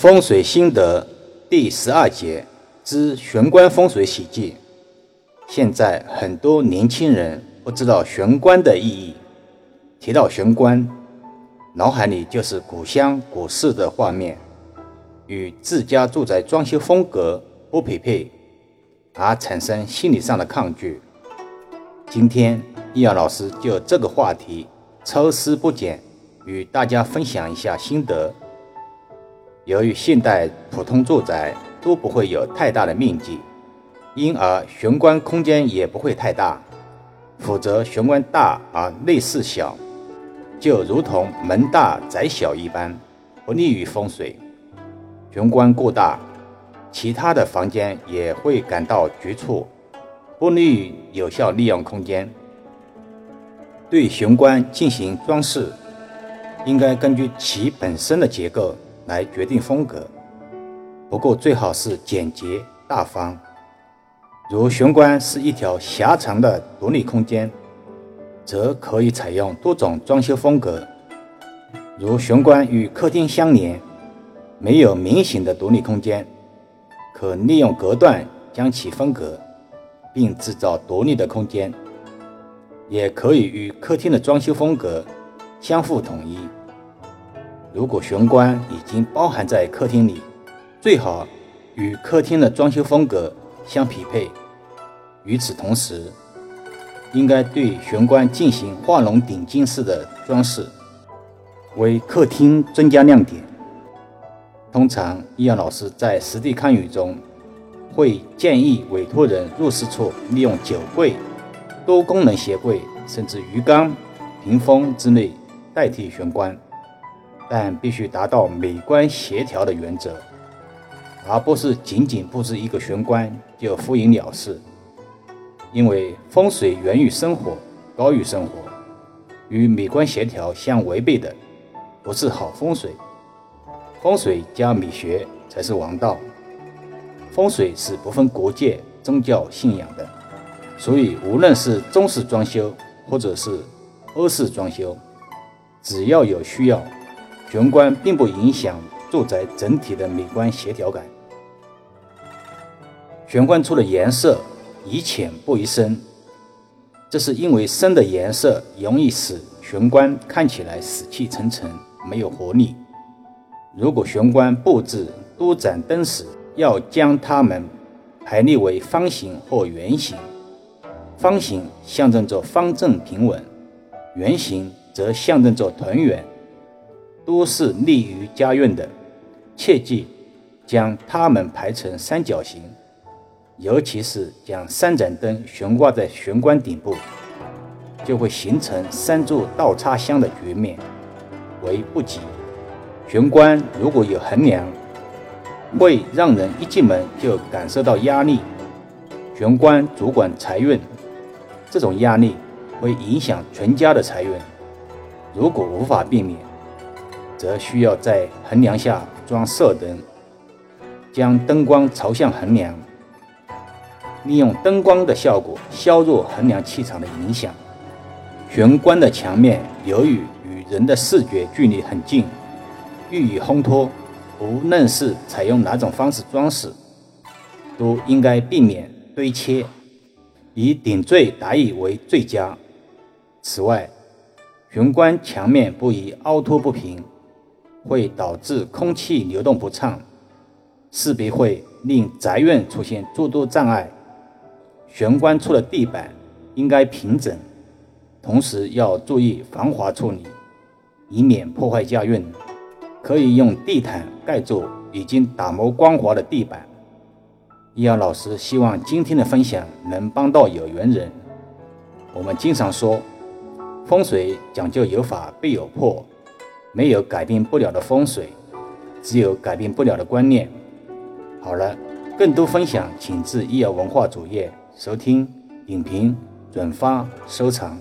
风水心得第十二节之玄关风水喜忌。现在很多年轻人不知道玄关的意义，提到玄关，脑海里就是古香古色的画面，与自家住宅装修风格不匹配，而产生心理上的抗拒。今天易阳老师就这个话题抽丝剥茧，与大家分享一下心得。由于现代普通住宅都不会有太大的面积，因而玄关空间也不会太大，否则玄关大而内室小，就如同门大窄小一般，不利于风水。玄关过大，其他的房间也会感到局促，不利于有效利用空间。对玄关进行装饰，应该根据其本身的结构。来决定风格，不过最好是简洁大方。如玄关是一条狭长的独立空间，则可以采用多种装修风格。如玄关与客厅相连，没有明显的独立空间，可利用隔断将其分隔，并制造独立的空间。也可以与客厅的装修风格相互统一。如果玄关已经包含在客厅里，最好与客厅的装修风格相匹配。与此同时，应该对玄关进行画龙点睛式的装饰，为客厅增加亮点。通常，易阳老师在实地看雨中，会建议委托人入室处利用酒柜、多功能鞋柜，甚至鱼缸、屏风之类代替玄关。但必须达到美观协调的原则，而不是仅仅布置一个玄关就敷衍了事。因为风水源于生活，高于生活，与美观协调相违背的，不是好风水。风水加美学才是王道。风水是不分国界、宗教信仰的，所以无论是中式装修或者是欧式装修，只要有需要。玄关并不影响住宅整体的美观协调感。玄关处的颜色宜浅不宜深，这是因为深的颜色容易使玄关看起来死气沉沉，没有活力。如果玄关布置多盏灯时，要将它们排列为方形或圆形。方形象征着方正平稳，圆形则象征着团圆。都是利于家运的，切记将它们排成三角形，尤其是将三盏灯悬挂在玄关顶部，就会形成三柱倒插香的局面，为不吉。玄关如果有横梁，会让人一进门就感受到压力。玄关主管财运，这种压力会影响全家的财运。如果无法避免，则需要在横梁下装射灯，将灯光朝向横梁，利用灯光的效果削弱横梁气场的影响。玄关的墙面由于与人的视觉距离很近，予以烘托，无论是采用哪种方式装饰，都应该避免堆切，以点缀打意为最佳。此外，玄关墙面不宜凹凸不平。会导致空气流动不畅，势必会令宅院出现诸多障碍。玄关处的地板应该平整，同时要注意防滑处理，以免破坏家运。可以用地毯盖住已经打磨光滑的地板。易阳老师希望今天的分享能帮到有缘人。我们经常说，风水讲究有法必有破。没有改变不了的风水，只有改变不了的观念。好了，更多分享请至易瑶文化主页收听、影评、转发、收藏。